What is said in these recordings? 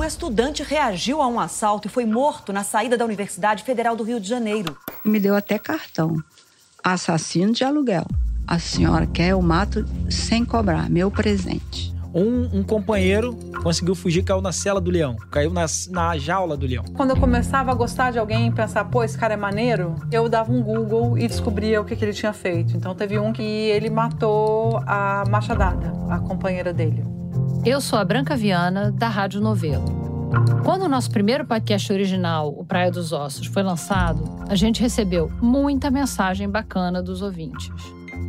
Um estudante reagiu a um assalto e foi morto na saída da Universidade Federal do Rio de Janeiro. Me deu até cartão. Assassino de aluguel. A senhora quer, eu mato sem cobrar. Meu presente. Um, um, companheiro conseguiu fugir, caiu na cela do leão, caiu na, na jaula do leão. Quando eu começava a gostar de alguém e pensar, pô, esse cara é maneiro, eu dava um Google e descobria o que, que ele tinha feito. Então teve um que ele matou a Machadada, a companheira dele. Eu sou a Branca Viana, da Rádio Novelo. Quando o nosso primeiro podcast original, o Praia dos Ossos, foi lançado, a gente recebeu muita mensagem bacana dos ouvintes.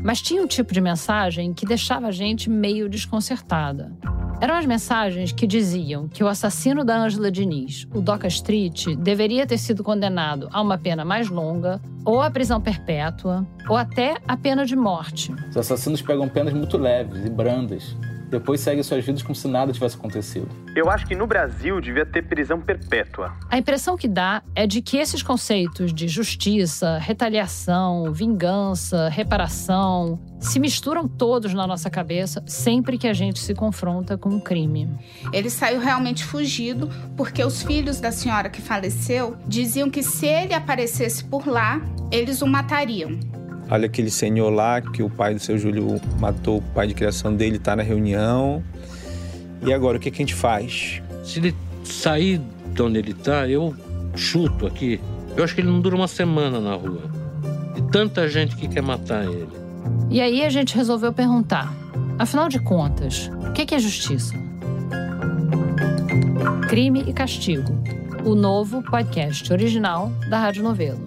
Mas tinha um tipo de mensagem que deixava a gente meio desconcertada. Eram as mensagens que diziam que o assassino da Ângela Diniz, o Doca Street, deveria ter sido condenado a uma pena mais longa, ou a prisão perpétua, ou até a pena de morte. Os assassinos pegam penas muito leves e brandas, depois seguem suas vidas como se nada tivesse acontecido. Eu acho que no Brasil devia ter prisão perpétua. A impressão que dá é de que esses conceitos de justiça, retaliação, vingança, reparação se misturam todos na nossa cabeça sempre que a gente se confronta com um crime. Ele saiu realmente fugido porque os filhos da senhora que faleceu diziam que se ele aparecesse por lá, eles o matariam. Olha aquele senhor lá que o pai do seu Júlio matou o pai de criação dele, está na reunião. E agora, o que, que a gente faz? Se ele sair de onde ele está, eu chuto aqui. Eu acho que ele não dura uma semana na rua. E tanta gente que quer matar ele. E aí a gente resolveu perguntar: afinal de contas, o que é justiça? Crime e Castigo, o novo podcast original da Rádio Novelo.